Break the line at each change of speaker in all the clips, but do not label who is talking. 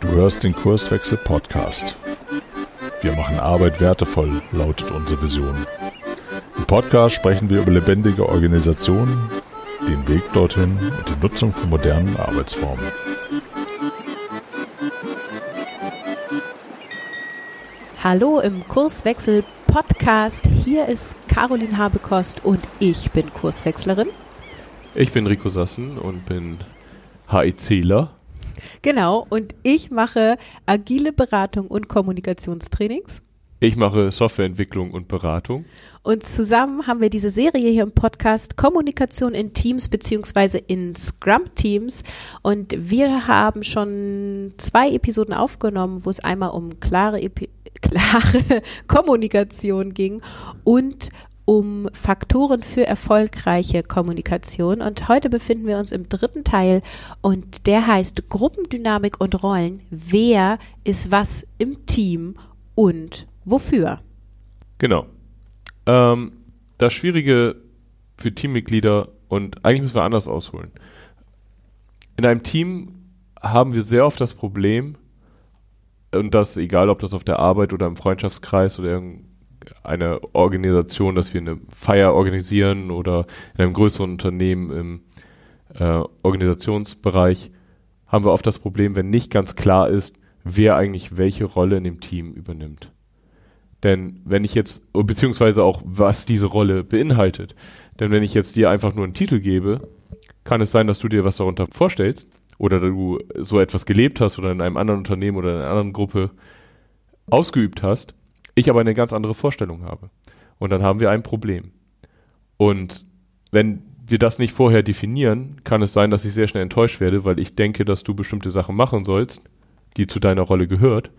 Du hörst den Kurswechsel Podcast. Wir machen Arbeit wertevoll, lautet unsere Vision. Im Podcast sprechen wir über lebendige Organisationen, den Weg dorthin und die Nutzung von modernen Arbeitsformen.
Hallo im Kurswechsel Podcast. Hier ist Caroline Habekost und ich bin Kurswechslerin.
Ich bin Rico Sassen und bin HICler.
Genau, und ich mache agile Beratung und Kommunikationstrainings.
Ich mache Softwareentwicklung und Beratung.
Und zusammen haben wir diese Serie hier im Podcast Kommunikation in Teams beziehungsweise in Scrum-Teams. Und wir haben schon zwei Episoden aufgenommen, wo es einmal um klare, Epi klare Kommunikation ging und um Faktoren für erfolgreiche Kommunikation. Und heute befinden wir uns im dritten Teil und der heißt Gruppendynamik und Rollen. Wer ist was im Team und wofür?
Genau. Ähm, das Schwierige für Teammitglieder und eigentlich müssen wir anders ausholen. In einem Team haben wir sehr oft das Problem, und das egal, ob das auf der Arbeit oder im Freundschaftskreis oder eine Organisation, dass wir eine Feier organisieren oder in einem größeren Unternehmen im äh, Organisationsbereich, haben wir oft das Problem, wenn nicht ganz klar ist, wer eigentlich welche Rolle in dem Team übernimmt. Denn wenn ich jetzt, beziehungsweise auch was diese Rolle beinhaltet, denn wenn ich jetzt dir einfach nur einen Titel gebe, kann es sein, dass du dir was darunter vorstellst oder du so etwas gelebt hast oder in einem anderen Unternehmen oder in einer anderen Gruppe ausgeübt hast ich aber eine ganz andere Vorstellung habe. Und dann haben wir ein Problem. Und wenn wir das nicht vorher definieren, kann es sein, dass ich sehr schnell enttäuscht werde, weil ich denke, dass du bestimmte Sachen machen sollst, die zu deiner Rolle gehört,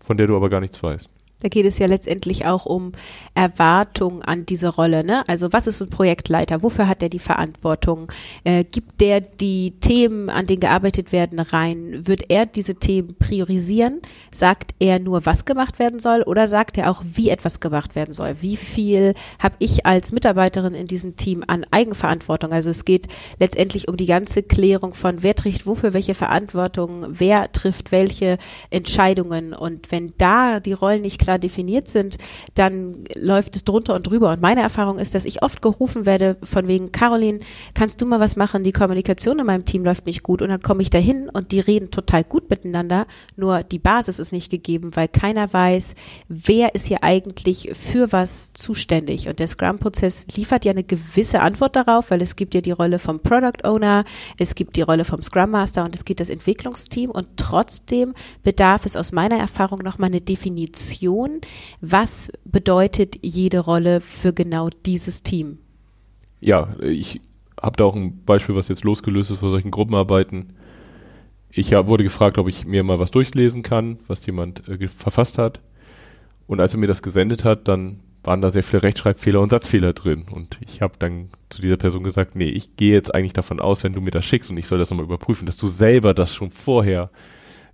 von der du aber gar nichts weißt.
Da geht es ja letztendlich auch um Erwartungen an diese Rolle. Ne? Also was ist ein Projektleiter? Wofür hat er die Verantwortung? Äh, gibt der die Themen, an denen gearbeitet werden, rein? Wird er diese Themen priorisieren? Sagt er nur, was gemacht werden soll? Oder sagt er auch, wie etwas gemacht werden soll? Wie viel habe ich als Mitarbeiterin in diesem Team an Eigenverantwortung? Also es geht letztendlich um die ganze Klärung von, wer trägt wofür welche Verantwortung, wer trifft welche Entscheidungen. Und wenn da die Rollen nicht klar definiert sind, dann läuft es drunter und drüber. Und meine Erfahrung ist, dass ich oft gerufen werde von wegen, Caroline, kannst du mal was machen? Die Kommunikation in meinem Team läuft nicht gut. Und dann komme ich dahin und die reden total gut miteinander. Nur die Basis ist nicht gegeben, weil keiner weiß, wer ist hier eigentlich für was zuständig. Und der Scrum-Prozess liefert ja eine gewisse Antwort darauf, weil es gibt ja die Rolle vom Product Owner, es gibt die Rolle vom Scrum Master und es gibt das Entwicklungsteam. Und trotzdem bedarf es aus meiner Erfahrung nochmal eine Definition Person. Was bedeutet jede Rolle für genau dieses Team?
Ja, ich habe da auch ein Beispiel, was jetzt losgelöst ist von solchen Gruppenarbeiten. Ich hab, wurde gefragt, ob ich mir mal was durchlesen kann, was jemand äh, verfasst hat. Und als er mir das gesendet hat, dann waren da sehr viele Rechtschreibfehler und Satzfehler drin. Und ich habe dann zu dieser Person gesagt, nee, ich gehe jetzt eigentlich davon aus, wenn du mir das schickst und ich soll das nochmal überprüfen, dass du selber das schon vorher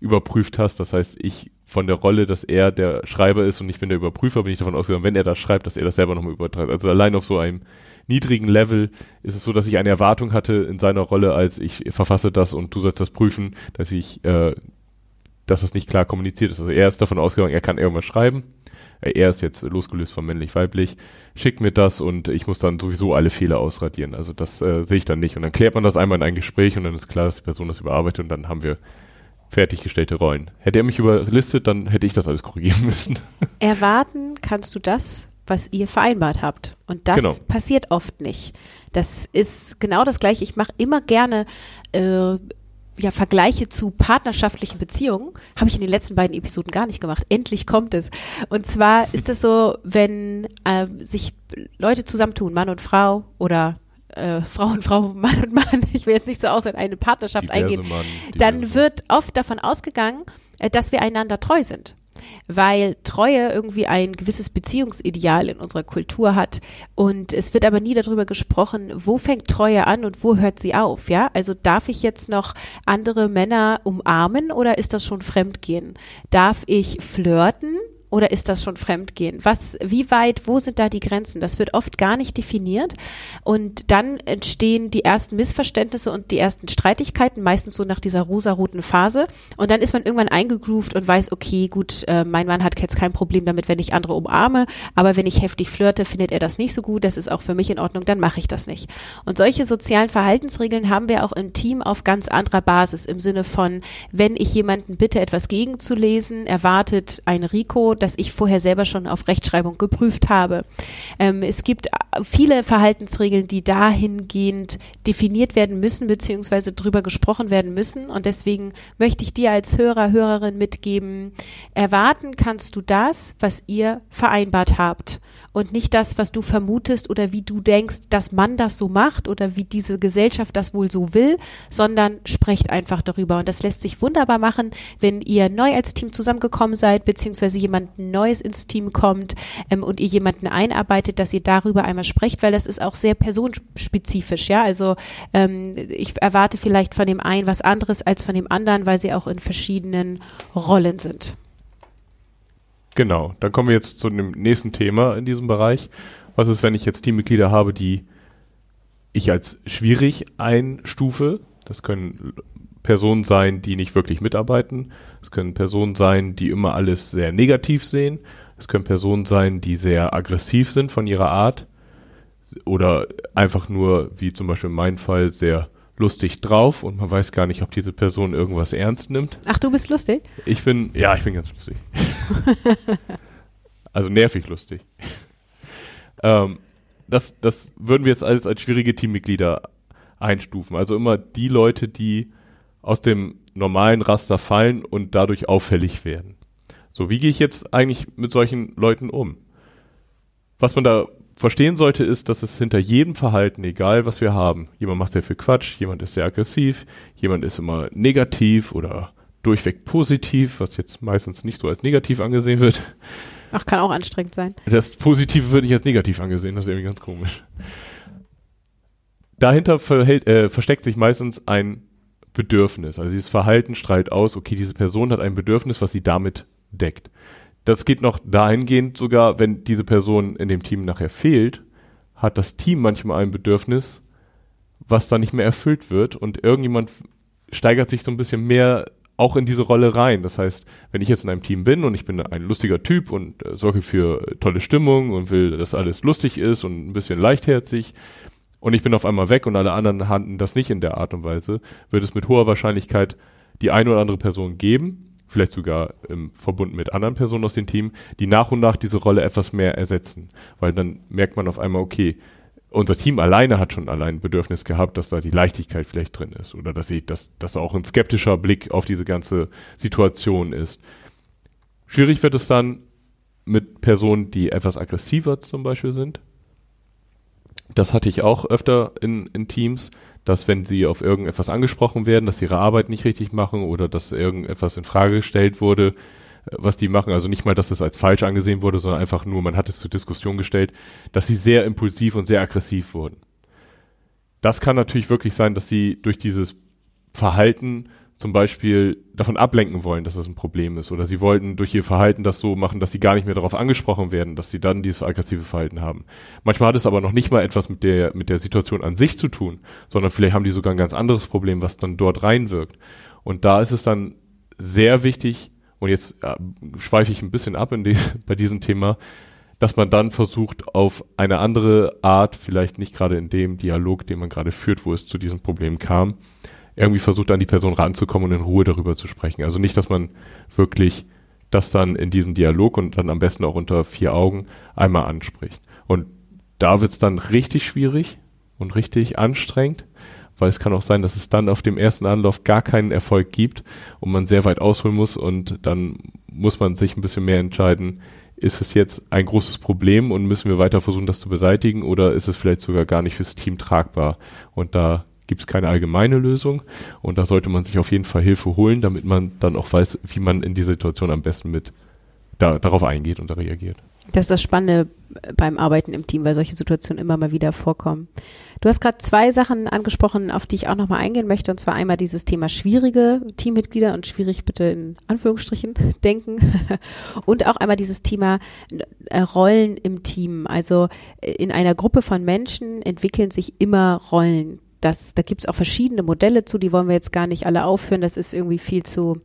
überprüft hast. Das heißt, ich von der Rolle, dass er der Schreiber ist und ich bin der Überprüfer, bin ich davon ausgegangen, wenn er das schreibt, dass er das selber nochmal übertreibt. Also allein auf so einem niedrigen Level ist es so, dass ich eine Erwartung hatte in seiner Rolle, als ich verfasse das und du sollst das prüfen, dass ich, äh, dass das nicht klar kommuniziert ist. Also er ist davon ausgegangen, er kann irgendwas schreiben. Er ist jetzt losgelöst von männlich-weiblich, schickt mir das und ich muss dann sowieso alle Fehler ausradieren. Also das äh, sehe ich dann nicht. Und dann klärt man das einmal in ein Gespräch und dann ist klar, dass die Person das überarbeitet und dann haben wir fertiggestellte Rollen. Hätte er mich überlistet, dann hätte ich das alles korrigieren müssen.
Erwarten kannst du das, was ihr vereinbart habt. Und das genau. passiert oft nicht. Das ist genau das Gleiche. Ich mache immer gerne äh, ja, Vergleiche zu partnerschaftlichen Beziehungen. Habe ich in den letzten beiden Episoden gar nicht gemacht. Endlich kommt es. Und zwar ist es so, wenn äh, sich Leute zusammentun, Mann und Frau oder äh, Frau und Frau, Mann und Mann, ich will jetzt nicht so aus in eine Partnerschaft diverse eingehen, Mann, dann wird oft davon ausgegangen, äh, dass wir einander treu sind. Weil Treue irgendwie ein gewisses Beziehungsideal in unserer Kultur hat. Und es wird aber nie darüber gesprochen, wo fängt Treue an und wo hört sie auf, ja? Also darf ich jetzt noch andere Männer umarmen oder ist das schon Fremdgehen? Darf ich flirten oder ist das schon Fremdgehen? Was, wie weit, wo sind da die Grenzen? Das wird oft gar nicht definiert und dann entstehen die ersten Missverständnisse und die ersten Streitigkeiten, meistens so nach dieser rosaroten Phase und dann ist man irgendwann eingegroovt und weiß, okay, gut, äh, mein Mann hat jetzt kein Problem damit, wenn ich andere umarme, aber wenn ich heftig flirte, findet er das nicht so gut, das ist auch für mich in Ordnung, dann mache ich das nicht. Und solche sozialen Verhaltensregeln haben wir auch im Team auf ganz anderer Basis im Sinne von, wenn ich jemanden bitte, etwas gegenzulesen, erwartet ein Rico, dass ich vorher selber schon auf Rechtschreibung geprüft habe. Ähm, es gibt viele Verhaltensregeln, die dahingehend definiert werden müssen, beziehungsweise drüber gesprochen werden müssen. Und deswegen möchte ich dir als Hörer, Hörerin mitgeben, erwarten kannst du das, was ihr vereinbart habt und nicht das, was du vermutest oder wie du denkst, dass man das so macht oder wie diese Gesellschaft das wohl so will, sondern sprecht einfach darüber. Und das lässt sich wunderbar machen, wenn ihr neu als Team zusammengekommen seid, beziehungsweise jemand Neues ins Team kommt ähm, und ihr jemanden einarbeitet, dass ihr darüber einmal sprecht, weil das ist auch sehr personenspezifisch. Ja, also ähm, ich erwarte vielleicht von dem einen was anderes als von dem anderen, weil sie auch in verschiedenen Rollen sind.
Genau, dann kommen wir jetzt zu dem nächsten Thema in diesem Bereich. Was ist, wenn ich jetzt Teammitglieder habe, die ich als schwierig einstufe? Das können Personen sein, die nicht wirklich mitarbeiten. Es können Personen sein, die immer alles sehr negativ sehen. Es können Personen sein, die sehr aggressiv sind von ihrer Art. Oder einfach nur, wie zum Beispiel in meinem Fall, sehr lustig drauf und man weiß gar nicht, ob diese Person irgendwas ernst nimmt.
Ach, du bist lustig?
Ich bin, ja, ich bin ganz lustig. also nervig lustig. ähm, das, das würden wir jetzt alles als schwierige Teammitglieder einstufen. Also immer die Leute, die aus dem normalen Raster fallen und dadurch auffällig werden. So, wie gehe ich jetzt eigentlich mit solchen Leuten um? Was man da verstehen sollte, ist, dass es hinter jedem Verhalten, egal was wir haben, jemand macht sehr viel Quatsch, jemand ist sehr aggressiv, jemand ist immer negativ oder durchweg positiv, was jetzt meistens nicht so als negativ angesehen wird.
Ach, kann auch anstrengend sein.
Das Positive wird nicht als negativ angesehen, das ist irgendwie ganz komisch. Dahinter verhält, äh, versteckt sich meistens ein Bedürfnis. Also dieses Verhalten strahlt aus, okay, diese Person hat ein Bedürfnis, was sie damit deckt. Das geht noch dahingehend sogar, wenn diese Person in dem Team nachher fehlt, hat das Team manchmal ein Bedürfnis, was dann nicht mehr erfüllt wird und irgendjemand steigert sich so ein bisschen mehr auch in diese Rolle rein. Das heißt, wenn ich jetzt in einem Team bin und ich bin ein lustiger Typ und äh, sorge für tolle Stimmung und will, dass alles lustig ist und ein bisschen leichtherzig und ich bin auf einmal weg und alle anderen handeln das nicht in der Art und Weise, wird es mit hoher Wahrscheinlichkeit die eine oder andere Person geben, vielleicht sogar im Verbund mit anderen Personen aus dem Team, die nach und nach diese Rolle etwas mehr ersetzen. Weil dann merkt man auf einmal, okay, unser Team alleine hat schon allein ein Bedürfnis gehabt, dass da die Leichtigkeit vielleicht drin ist oder dass ich, dass, dass auch ein skeptischer Blick auf diese ganze Situation ist. Schwierig wird es dann mit Personen, die etwas aggressiver zum Beispiel sind. Das hatte ich auch öfter in, in Teams, dass wenn sie auf irgendetwas angesprochen werden, dass sie ihre Arbeit nicht richtig machen oder dass irgendetwas in Frage gestellt wurde, äh, was die machen, also nicht mal, dass das als falsch angesehen wurde, sondern einfach nur, man hat es zur Diskussion gestellt, dass sie sehr impulsiv und sehr aggressiv wurden. Das kann natürlich wirklich sein, dass sie durch dieses Verhalten zum Beispiel davon ablenken wollen, dass das ein Problem ist. Oder sie wollten durch ihr Verhalten das so machen, dass sie gar nicht mehr darauf angesprochen werden, dass sie dann dieses aggressive Verhalten haben. Manchmal hat es aber noch nicht mal etwas mit der, mit der Situation an sich zu tun, sondern vielleicht haben die sogar ein ganz anderes Problem, was dann dort reinwirkt. Und da ist es dann sehr wichtig, und jetzt äh, schweife ich ein bisschen ab in die, bei diesem Thema, dass man dann versucht, auf eine andere Art, vielleicht nicht gerade in dem Dialog, den man gerade führt, wo es zu diesem Problem kam, irgendwie versucht, an die Person ranzukommen und in Ruhe darüber zu sprechen. Also nicht, dass man wirklich das dann in diesem Dialog und dann am besten auch unter vier Augen einmal anspricht. Und da wird es dann richtig schwierig und richtig anstrengend, weil es kann auch sein, dass es dann auf dem ersten Anlauf gar keinen Erfolg gibt und man sehr weit ausholen muss und dann muss man sich ein bisschen mehr entscheiden, ist es jetzt ein großes Problem und müssen wir weiter versuchen, das zu beseitigen oder ist es vielleicht sogar gar nicht fürs Team tragbar? Und da gibt es keine allgemeine Lösung und da sollte man sich auf jeden Fall Hilfe holen, damit man dann auch weiß, wie man in die Situation am besten mit da, darauf eingeht und da reagiert.
Das ist das Spannende beim Arbeiten im Team, weil solche Situationen immer mal wieder vorkommen. Du hast gerade zwei Sachen angesprochen, auf die ich auch nochmal eingehen möchte, und zwar einmal dieses Thema schwierige Teammitglieder und schwierig bitte in Anführungsstrichen denken und auch einmal dieses Thema äh, Rollen im Team. Also äh, in einer Gruppe von Menschen entwickeln sich immer Rollen. Das, da gibt es auch verschiedene Modelle zu, die wollen wir jetzt gar nicht alle aufführen, das ist irgendwie viel zu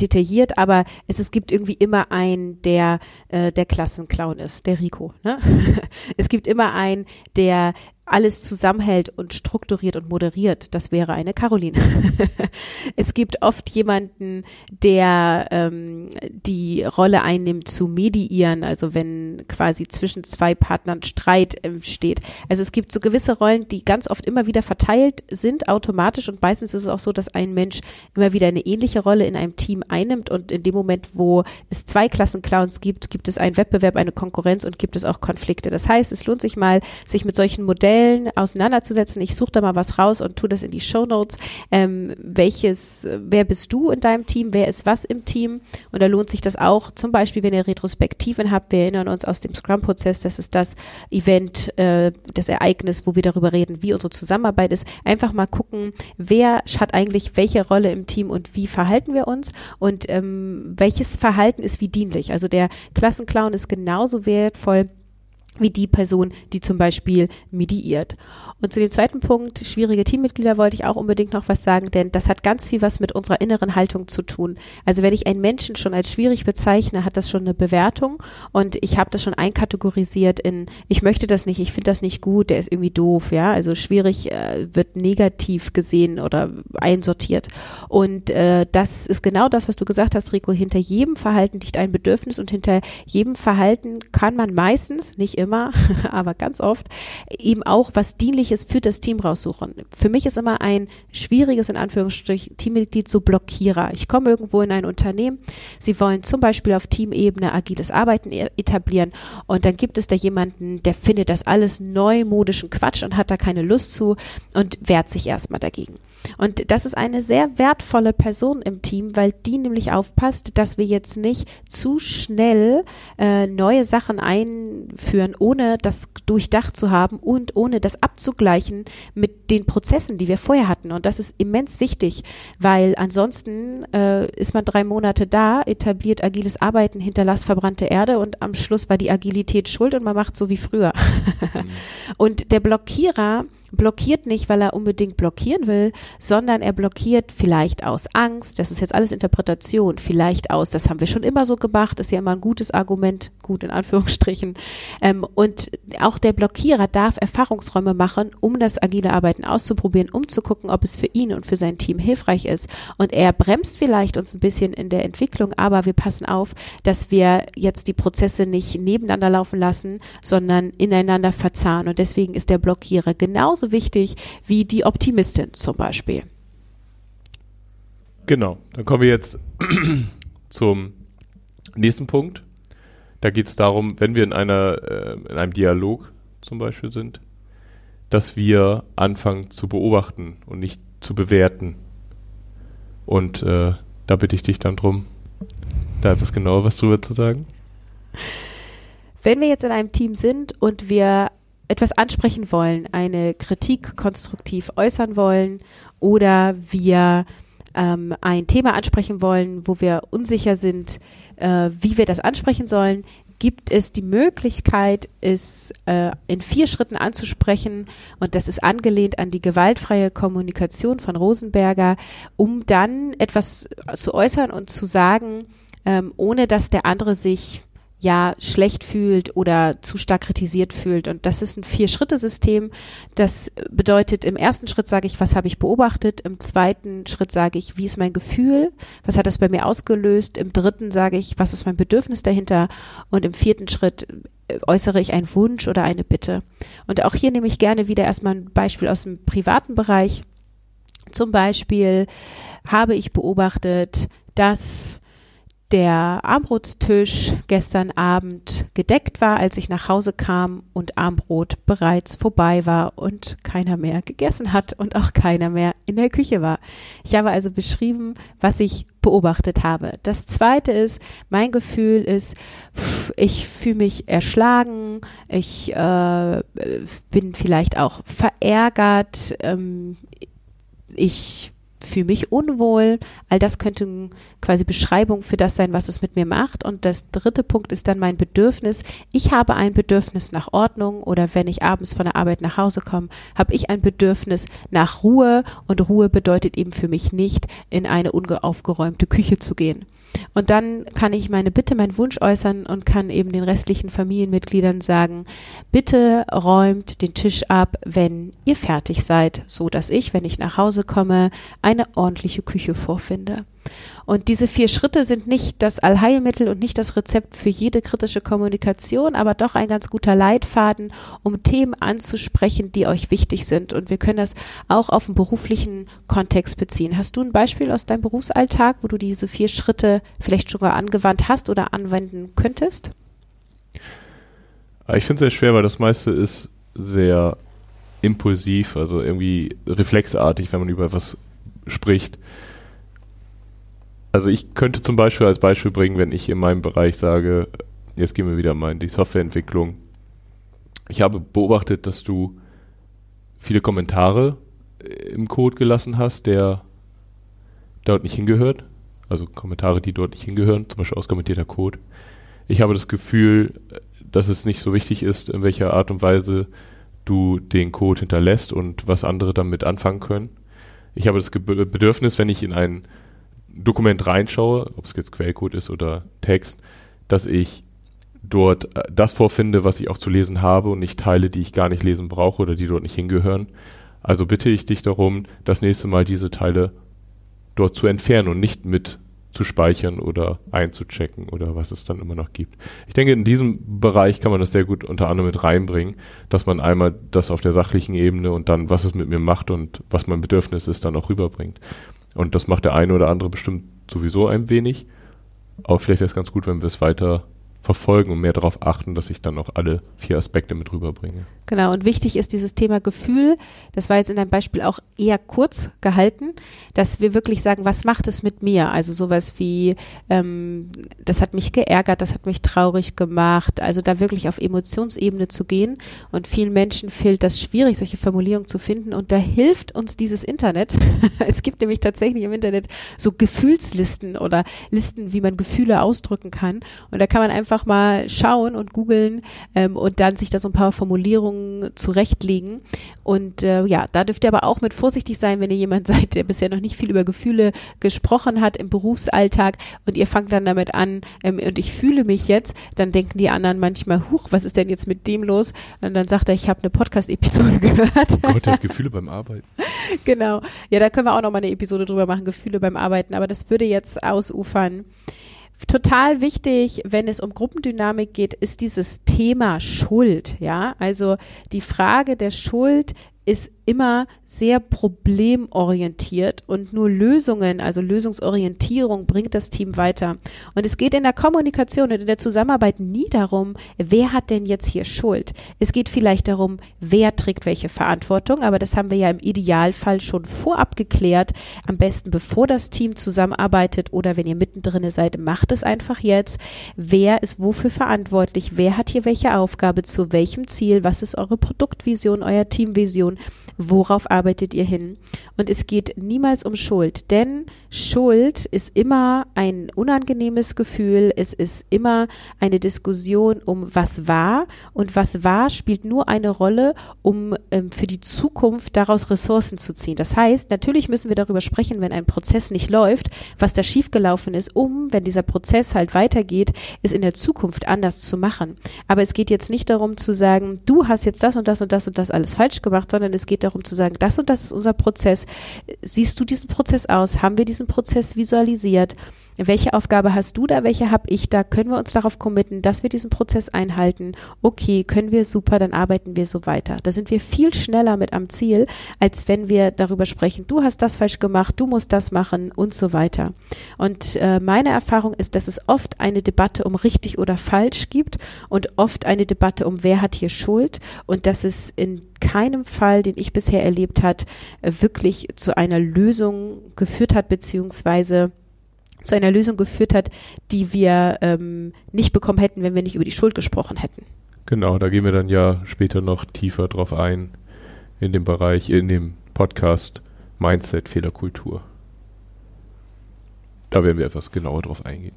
detailliert, aber es, es gibt irgendwie immer einen, der äh, der Klassenclown ist, der Rico. Ne? es gibt immer einen, der alles zusammenhält und strukturiert und moderiert, das wäre eine Caroline. es gibt oft jemanden, der ähm, die Rolle einnimmt zu mediieren, also wenn quasi zwischen zwei Partnern Streit entsteht. Also es gibt so gewisse Rollen, die ganz oft immer wieder verteilt sind, automatisch und meistens ist es auch so, dass ein Mensch immer wieder eine ähnliche Rolle in einem Team einnimmt und in dem Moment, wo es zwei Klassenclowns gibt, gibt es einen Wettbewerb, eine Konkurrenz und gibt es auch Konflikte. Das heißt, es lohnt sich mal, sich mit solchen Modellen Modellen auseinanderzusetzen. Ich suche da mal was raus und tue das in die Show Notes. Ähm, welches, wer bist du in deinem Team? Wer ist was im Team? Und da lohnt sich das auch. Zum Beispiel, wenn ihr Retrospektiven habt, wir erinnern uns aus dem Scrum-Prozess, das ist das Event, äh, das Ereignis, wo wir darüber reden, wie unsere Zusammenarbeit ist. Einfach mal gucken, wer hat eigentlich welche Rolle im Team und wie verhalten wir uns und ähm, welches Verhalten ist wie dienlich. Also der Klassenclown ist genauso wertvoll wie die Person, die zum Beispiel mediiert. Und zu dem zweiten Punkt, schwierige Teammitglieder, wollte ich auch unbedingt noch was sagen, denn das hat ganz viel was mit unserer inneren Haltung zu tun. Also wenn ich einen Menschen schon als schwierig bezeichne, hat das schon eine Bewertung und ich habe das schon einkategorisiert in, ich möchte das nicht, ich finde das nicht gut, der ist irgendwie doof, ja. Also schwierig äh, wird negativ gesehen oder einsortiert. Und äh, das ist genau das, was du gesagt hast, Rico. Hinter jedem Verhalten liegt ein Bedürfnis und hinter jedem Verhalten kann man meistens, nicht immer, aber ganz oft, eben auch was dienlich Ähnliches für das Team raussuchen. Für mich ist immer ein schwieriges, in Anführungsstrichen, Teammitglied so Blockierer. Ich komme irgendwo in ein Unternehmen, sie wollen zum Beispiel auf Teamebene agiles Arbeiten e-, etablieren und dann gibt es da jemanden, der findet das alles neumodischen Quatsch und hat da keine Lust zu und wehrt sich erstmal dagegen. Und das ist eine sehr wertvolle Person im Team, weil die nämlich aufpasst, dass wir jetzt nicht zu schnell äh, neue Sachen einführen, ohne das durchdacht zu haben und ohne das abzugleichen mit den Prozessen, die wir vorher hatten. Und das ist immens wichtig, weil ansonsten äh, ist man drei Monate da, etabliert agiles Arbeiten, hinterlasst verbrannte Erde und am Schluss war die Agilität schuld und man macht so wie früher. Mhm. und der Blockierer blockiert nicht, weil er unbedingt blockieren will, sondern er blockiert vielleicht aus Angst, das ist jetzt alles Interpretation, vielleicht aus, das haben wir schon immer so gemacht, ist ja immer ein gutes Argument, gut in Anführungsstrichen. Ähm, und auch der Blockierer darf Erfahrungsräume machen, um das agile Arbeiten auszuprobieren, um zu gucken, ob es für ihn und für sein Team hilfreich ist. Und er bremst vielleicht uns ein bisschen in der Entwicklung, aber wir passen auf, dass wir jetzt die Prozesse nicht nebeneinander laufen lassen, sondern ineinander verzahnen. Und deswegen ist der Blockierer genauso genauso wichtig wie die Optimistin zum Beispiel.
Genau, dann kommen wir jetzt zum nächsten Punkt. Da geht es darum, wenn wir in einer äh, in einem Dialog zum Beispiel sind, dass wir anfangen zu beobachten und nicht zu bewerten. Und äh, da bitte ich dich dann drum, da etwas genauer was drüber zu sagen.
Wenn wir jetzt in einem Team sind und wir etwas ansprechen wollen, eine Kritik konstruktiv äußern wollen oder wir ähm, ein Thema ansprechen wollen, wo wir unsicher sind, äh, wie wir das ansprechen sollen, gibt es die Möglichkeit, es äh, in vier Schritten anzusprechen. Und das ist angelehnt an die gewaltfreie Kommunikation von Rosenberger, um dann etwas zu äußern und zu sagen, ähm, ohne dass der andere sich ja schlecht fühlt oder zu stark kritisiert fühlt. Und das ist ein Vier-Schritte-System. Das bedeutet, im ersten Schritt sage ich, was habe ich beobachtet? Im zweiten Schritt sage ich, wie ist mein Gefühl? Was hat das bei mir ausgelöst? Im dritten sage ich, was ist mein Bedürfnis dahinter? Und im vierten Schritt äh, äußere ich einen Wunsch oder eine Bitte. Und auch hier nehme ich gerne wieder erstmal ein Beispiel aus dem privaten Bereich. Zum Beispiel habe ich beobachtet, dass der Armbrotstisch gestern Abend gedeckt war, als ich nach Hause kam und Armbrot bereits vorbei war und keiner mehr gegessen hat und auch keiner mehr in der Küche war. Ich habe also beschrieben, was ich beobachtet habe. Das zweite ist, mein Gefühl ist, ich fühle mich erschlagen, ich äh, bin vielleicht auch verärgert, ähm, ich fühle mich unwohl. All das könnte quasi Beschreibung für das sein, was es mit mir macht. Und das dritte Punkt ist dann mein Bedürfnis. Ich habe ein Bedürfnis nach Ordnung oder wenn ich abends von der Arbeit nach Hause komme, habe ich ein Bedürfnis nach Ruhe. Und Ruhe bedeutet eben für mich nicht, in eine unaufgeräumte Küche zu gehen. Und dann kann ich meine Bitte, meinen Wunsch äußern und kann eben den restlichen Familienmitgliedern sagen, bitte räumt den Tisch ab, wenn ihr fertig seid, so dass ich, wenn ich nach Hause komme, eine ordentliche Küche vorfinde. Und diese vier Schritte sind nicht das Allheilmittel und nicht das Rezept für jede kritische Kommunikation, aber doch ein ganz guter Leitfaden, um Themen anzusprechen, die euch wichtig sind. Und wir können das auch auf den beruflichen Kontext beziehen. Hast du ein Beispiel aus deinem Berufsalltag, wo du diese vier Schritte vielleicht sogar angewandt hast oder anwenden könntest?
Ich finde es sehr schwer, weil das meiste ist sehr impulsiv, also irgendwie reflexartig, wenn man über etwas spricht. Also ich könnte zum Beispiel als Beispiel bringen, wenn ich in meinem Bereich sage, jetzt gehen wir wieder mal in die Softwareentwicklung. Ich habe beobachtet, dass du viele Kommentare im Code gelassen hast, der dort nicht hingehört. Also Kommentare, die dort nicht hingehören, zum Beispiel auskommentierter Code. Ich habe das Gefühl, dass es nicht so wichtig ist, in welcher Art und Weise du den Code hinterlässt und was andere damit anfangen können. Ich habe das Bedürfnis, wenn ich in ein Dokument reinschaue, ob es jetzt Quellcode ist oder Text, dass ich dort äh, das vorfinde, was ich auch zu lesen habe und nicht Teile, die ich gar nicht lesen brauche oder die dort nicht hingehören. Also bitte ich dich darum, das nächste Mal diese Teile dort zu entfernen und nicht mit zu speichern oder einzuchecken oder was es dann immer noch gibt. Ich denke, in diesem Bereich kann man das sehr gut unter anderem mit reinbringen, dass man einmal das auf der sachlichen Ebene und dann, was es mit mir macht und was mein Bedürfnis ist, dann auch rüberbringt. Und das macht der eine oder andere bestimmt sowieso ein wenig. Aber vielleicht wäre es ganz gut, wenn wir es weiter verfolgen und mehr darauf achten, dass ich dann auch alle vier Aspekte mit rüberbringe.
Genau, und wichtig ist dieses Thema Gefühl, das war jetzt in deinem Beispiel auch eher kurz gehalten, dass wir wirklich sagen, was macht es mit mir? Also sowas wie, ähm, das hat mich geärgert, das hat mich traurig gemacht, also da wirklich auf Emotionsebene zu gehen. Und vielen Menschen fehlt das schwierig, solche Formulierungen zu finden. Und da hilft uns dieses Internet. es gibt nämlich tatsächlich im Internet so Gefühlslisten oder Listen, wie man Gefühle ausdrücken kann. Und da kann man einfach mal schauen und googeln ähm, und dann sich da so ein paar Formulierungen zurechtlegen. Und äh, ja, da dürft ihr aber auch mit vorsichtig sein, wenn ihr jemand seid, der bisher noch nicht viel über Gefühle gesprochen hat im Berufsalltag und ihr fangt dann damit an ähm, und ich fühle mich jetzt, dann denken die anderen manchmal, huch, was ist denn jetzt mit dem los? Und dann sagt er, ich habe eine Podcast-Episode gehört.
Gott, hat Gefühle beim Arbeiten.
genau. Ja, da können wir auch noch mal eine Episode drüber machen, Gefühle beim Arbeiten, aber das würde jetzt ausufern. Total wichtig, wenn es um Gruppendynamik geht, ist dieses Thema Schuld. Ja, also die Frage der Schuld ist immer sehr problemorientiert und nur Lösungen, also Lösungsorientierung bringt das Team weiter. Und es geht in der Kommunikation und in der Zusammenarbeit nie darum, wer hat denn jetzt hier Schuld. Es geht vielleicht darum, wer trägt welche Verantwortung, aber das haben wir ja im Idealfall schon vorab geklärt. Am besten bevor das Team zusammenarbeitet oder wenn ihr mittendrin seid, macht es einfach jetzt. Wer ist wofür verantwortlich? Wer hat hier welche Aufgabe zu welchem Ziel? Was ist eure Produktvision, euer Teamvision? Worauf arbeitet ihr hin? Und es geht niemals um Schuld, denn Schuld ist immer ein unangenehmes Gefühl, es ist immer eine Diskussion um was war und was war spielt nur eine Rolle, um ähm, für die Zukunft daraus Ressourcen zu ziehen. Das heißt, natürlich müssen wir darüber sprechen, wenn ein Prozess nicht läuft, was da schiefgelaufen ist, um, wenn dieser Prozess halt weitergeht, es in der Zukunft anders zu machen. Aber es geht jetzt nicht darum zu sagen, du hast jetzt das und das und das und das alles falsch gemacht, sondern es geht darum zu sagen, das und das ist unser Prozess. Siehst du diesen Prozess aus? Haben wir diesen Prozess visualisiert? Welche Aufgabe hast du da, welche habe ich da, können wir uns darauf committen, dass wir diesen Prozess einhalten, okay, können wir super, dann arbeiten wir so weiter. Da sind wir viel schneller mit am Ziel, als wenn wir darüber sprechen, du hast das falsch gemacht, du musst das machen und so weiter. Und äh, meine Erfahrung ist, dass es oft eine Debatte um richtig oder falsch gibt und oft eine Debatte um wer hat hier Schuld und dass es in keinem Fall, den ich bisher erlebt hat, wirklich zu einer Lösung geführt hat, beziehungsweise zu einer Lösung geführt hat, die wir ähm, nicht bekommen hätten, wenn wir nicht über die Schuld gesprochen hätten.
Genau, da gehen wir dann ja später noch tiefer drauf ein in dem Bereich, in dem Podcast Mindset Fehlerkultur. Da werden wir etwas genauer drauf eingehen.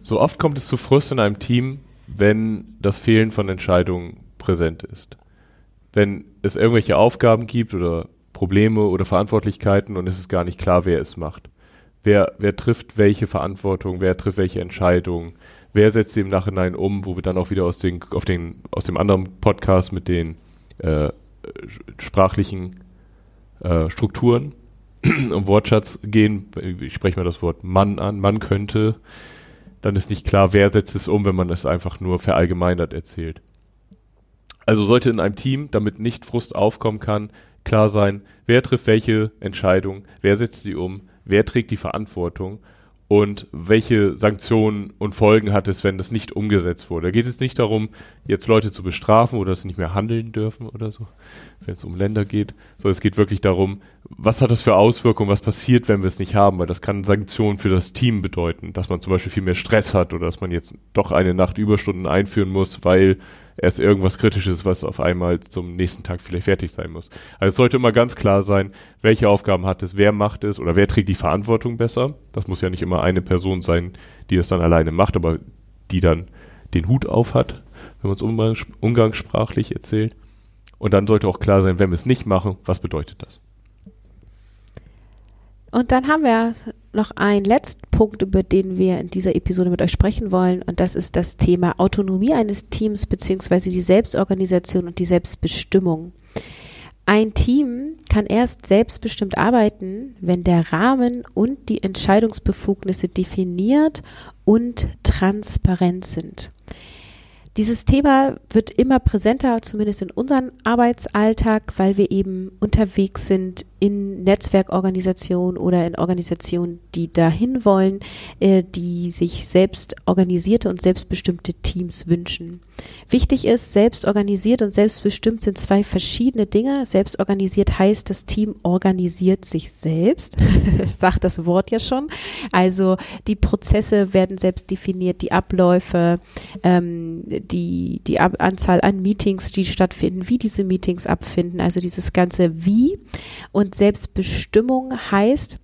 So oft kommt es zu Frust in einem Team, wenn das Fehlen von Entscheidungen präsent ist. Wenn es irgendwelche Aufgaben gibt oder Probleme oder Verantwortlichkeiten und es ist gar nicht klar, wer es macht wer, wer trifft welche Verantwortung, wer trifft welche Entscheidungen, wer setzt sie im Nachhinein um, wo wir dann auch wieder aus, den, auf den, aus dem anderen Podcast mit den äh, sprachlichen äh, Strukturen und Wortschatz gehen. Ich spreche mal das Wort Mann an, Mann könnte. Dann ist nicht klar, wer setzt es um, wenn man es einfach nur verallgemeinert erzählt. Also sollte in einem Team, damit nicht Frust aufkommen kann, klar sein, wer trifft welche Entscheidung, wer setzt sie um, wer trägt die Verantwortung und welche Sanktionen und Folgen hat es, wenn das nicht umgesetzt wurde. Da geht es nicht darum, jetzt Leute zu bestrafen oder dass sie nicht mehr handeln dürfen oder so, wenn es um Länder geht, sondern es geht wirklich darum, was hat das für Auswirkungen, was passiert, wenn wir es nicht haben, weil das kann Sanktionen für das Team bedeuten, dass man zum Beispiel viel mehr Stress hat oder dass man jetzt doch eine Nacht Überstunden einführen muss, weil erst irgendwas Kritisches, was auf einmal zum nächsten Tag vielleicht fertig sein muss. Also es sollte immer ganz klar sein, welche Aufgaben hat es, wer macht es oder wer trägt die Verantwortung besser. Das muss ja nicht immer eine Person sein, die es dann alleine macht, aber die dann den Hut auf hat, wenn man es umgangssprachlich erzählt. Und dann sollte auch klar sein, wenn wir es nicht machen, was bedeutet das?
Und dann haben wir noch einen letzten Punkt, über den wir in dieser Episode mit euch sprechen wollen. Und das ist das Thema Autonomie eines Teams beziehungsweise die Selbstorganisation und die Selbstbestimmung. Ein Team kann erst selbstbestimmt arbeiten, wenn der Rahmen und die Entscheidungsbefugnisse definiert und transparent sind. Dieses Thema wird immer präsenter, zumindest in unserem Arbeitsalltag, weil wir eben unterwegs sind in Netzwerkorganisationen oder in Organisationen, die dahin wollen, äh, die sich selbst organisierte und selbstbestimmte Teams wünschen. Wichtig ist, selbstorganisiert und selbstbestimmt sind zwei verschiedene Dinge. Selbstorganisiert heißt, das Team organisiert sich selbst. sagt das Wort ja schon. Also die Prozesse werden selbst definiert, die Abläufe, ähm, die, die Ab Anzahl an Meetings, die stattfinden, wie diese Meetings abfinden, also dieses ganze Wie. Und Selbstbestimmung heißt,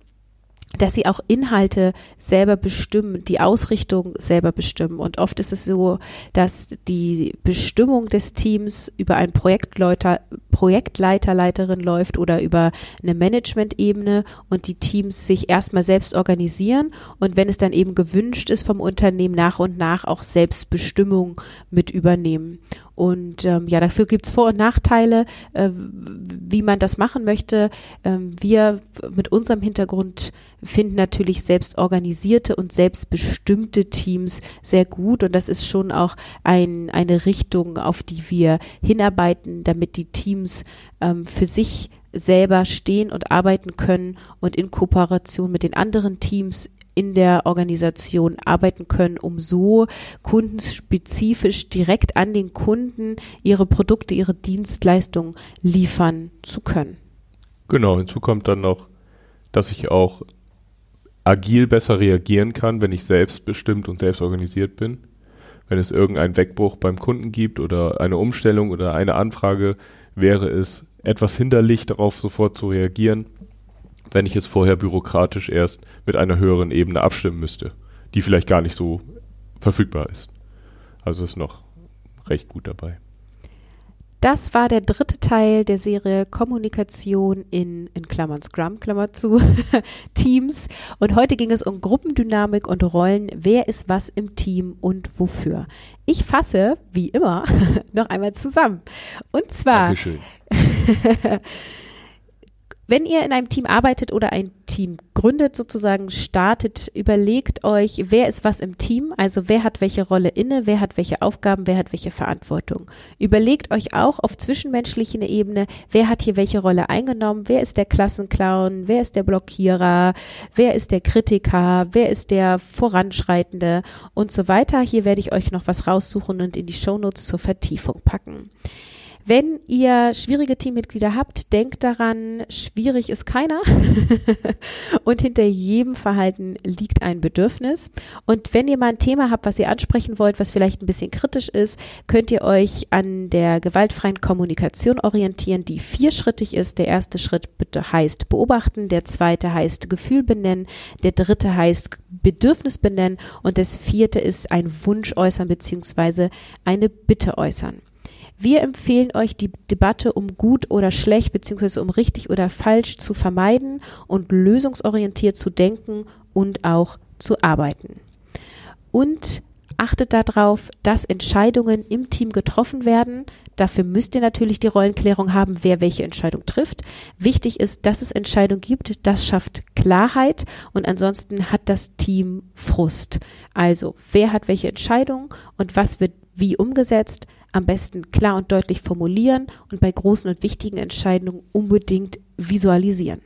dass sie auch Inhalte selber bestimmen, die Ausrichtung selber bestimmen. Und oft ist es so, dass die Bestimmung des Teams über einen Projektleiter, Projektleiter, Leiterin läuft oder über eine Management-Ebene und die Teams sich erstmal selbst organisieren und wenn es dann eben gewünscht ist vom Unternehmen nach und nach auch Selbstbestimmung mit übernehmen. Und ähm, ja, dafür gibt es Vor- und Nachteile, äh, wie man das machen möchte. Ähm, wir mit unserem Hintergrund finden natürlich selbst organisierte und selbstbestimmte Teams sehr gut. Und das ist schon auch ein, eine Richtung, auf die wir hinarbeiten, damit die Teams ähm, für sich selber stehen und arbeiten können und in Kooperation mit den anderen Teams in der Organisation arbeiten können, um so kundenspezifisch direkt an den Kunden ihre Produkte, ihre Dienstleistungen liefern zu können.
Genau, hinzu kommt dann noch, dass ich auch agil besser reagieren kann, wenn ich selbstbestimmt und selbst organisiert bin. Wenn es irgendeinen Wegbruch beim Kunden gibt oder eine Umstellung oder eine Anfrage, wäre es etwas hinderlich, darauf sofort zu reagieren wenn ich es vorher bürokratisch erst mit einer höheren Ebene abstimmen müsste, die vielleicht gar nicht so verfügbar ist. Also ist noch recht gut dabei.
Das war der dritte Teil der Serie Kommunikation in, in Klammern Scrum, Klammer zu, Teams. Und heute ging es um Gruppendynamik und Rollen. Wer ist was im Team und wofür? Ich fasse, wie immer, noch einmal zusammen. Und zwar, Wenn ihr in einem Team arbeitet oder ein Team gründet, sozusagen startet, überlegt euch, wer ist was im Team, also wer hat welche Rolle inne, wer hat welche Aufgaben, wer hat welche Verantwortung. Überlegt euch auch auf zwischenmenschlicher Ebene, wer hat hier welche Rolle eingenommen, wer ist der Klassenclown, wer ist der Blockierer, wer ist der Kritiker, wer ist der Voranschreitende? Und so weiter. Hier werde ich euch noch was raussuchen und in die Shownotes zur Vertiefung packen. Wenn ihr schwierige Teammitglieder habt, denkt daran, schwierig ist keiner. und hinter jedem Verhalten liegt ein Bedürfnis. Und wenn ihr mal ein Thema habt, was ihr ansprechen wollt, was vielleicht ein bisschen kritisch ist, könnt ihr euch an der gewaltfreien Kommunikation orientieren, die vierschrittig ist. Der erste Schritt heißt beobachten, der zweite heißt Gefühl benennen, der dritte heißt Bedürfnis benennen und das vierte ist ein Wunsch äußern beziehungsweise eine Bitte äußern. Wir empfehlen euch, die Debatte um gut oder schlecht beziehungsweise um richtig oder falsch zu vermeiden und lösungsorientiert zu denken und auch zu arbeiten. Und achtet darauf, dass Entscheidungen im Team getroffen werden. Dafür müsst ihr natürlich die Rollenklärung haben, wer welche Entscheidung trifft. Wichtig ist, dass es Entscheidungen gibt. Das schafft Klarheit und ansonsten hat das Team Frust. Also, wer hat welche Entscheidung und was wird wie umgesetzt? Am besten klar und deutlich formulieren und bei großen und wichtigen Entscheidungen unbedingt visualisieren.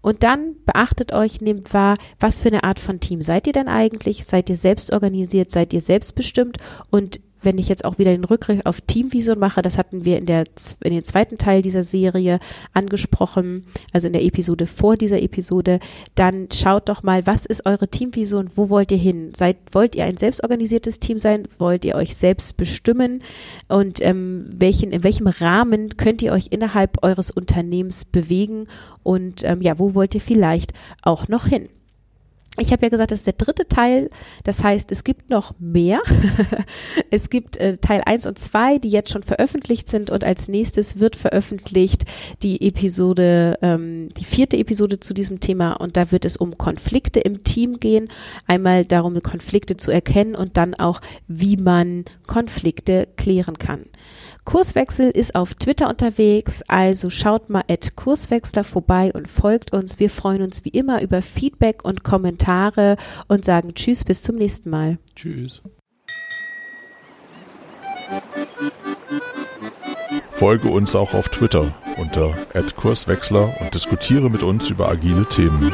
Und dann beachtet euch, nehmt wahr, was für eine Art von Team seid ihr denn eigentlich? Seid ihr selbst organisiert? Seid ihr selbstbestimmt? Und wenn ich jetzt auch wieder den Rückgriff auf Teamvision mache, das hatten wir in, der, in den zweiten Teil dieser Serie angesprochen, also in der Episode vor dieser Episode, dann schaut doch mal, was ist eure Teamvision, wo wollt ihr hin? Seid, wollt ihr ein selbstorganisiertes Team sein? Wollt ihr euch selbst bestimmen? Und ähm, welchen, in welchem Rahmen könnt ihr euch innerhalb eures Unternehmens bewegen? Und ähm, ja, wo wollt ihr vielleicht auch noch hin? Ich habe ja gesagt, das ist der dritte Teil. Das heißt, es gibt noch mehr. es gibt äh, Teil 1 und 2, die jetzt schon veröffentlicht sind und als nächstes wird veröffentlicht die Episode, ähm, die vierte Episode zu diesem Thema und da wird es um Konflikte im Team gehen. Einmal darum, Konflikte zu erkennen und dann auch, wie man Konflikte klären kann. Kurswechsel ist auf Twitter unterwegs, also schaut mal at Kurswechsler vorbei und folgt uns. Wir freuen uns wie immer über Feedback und Kommentare und sagen Tschüss, bis zum nächsten Mal.
Tschüss.
Folge uns auch auf Twitter unter Kurswechsler und diskutiere mit uns über agile Themen.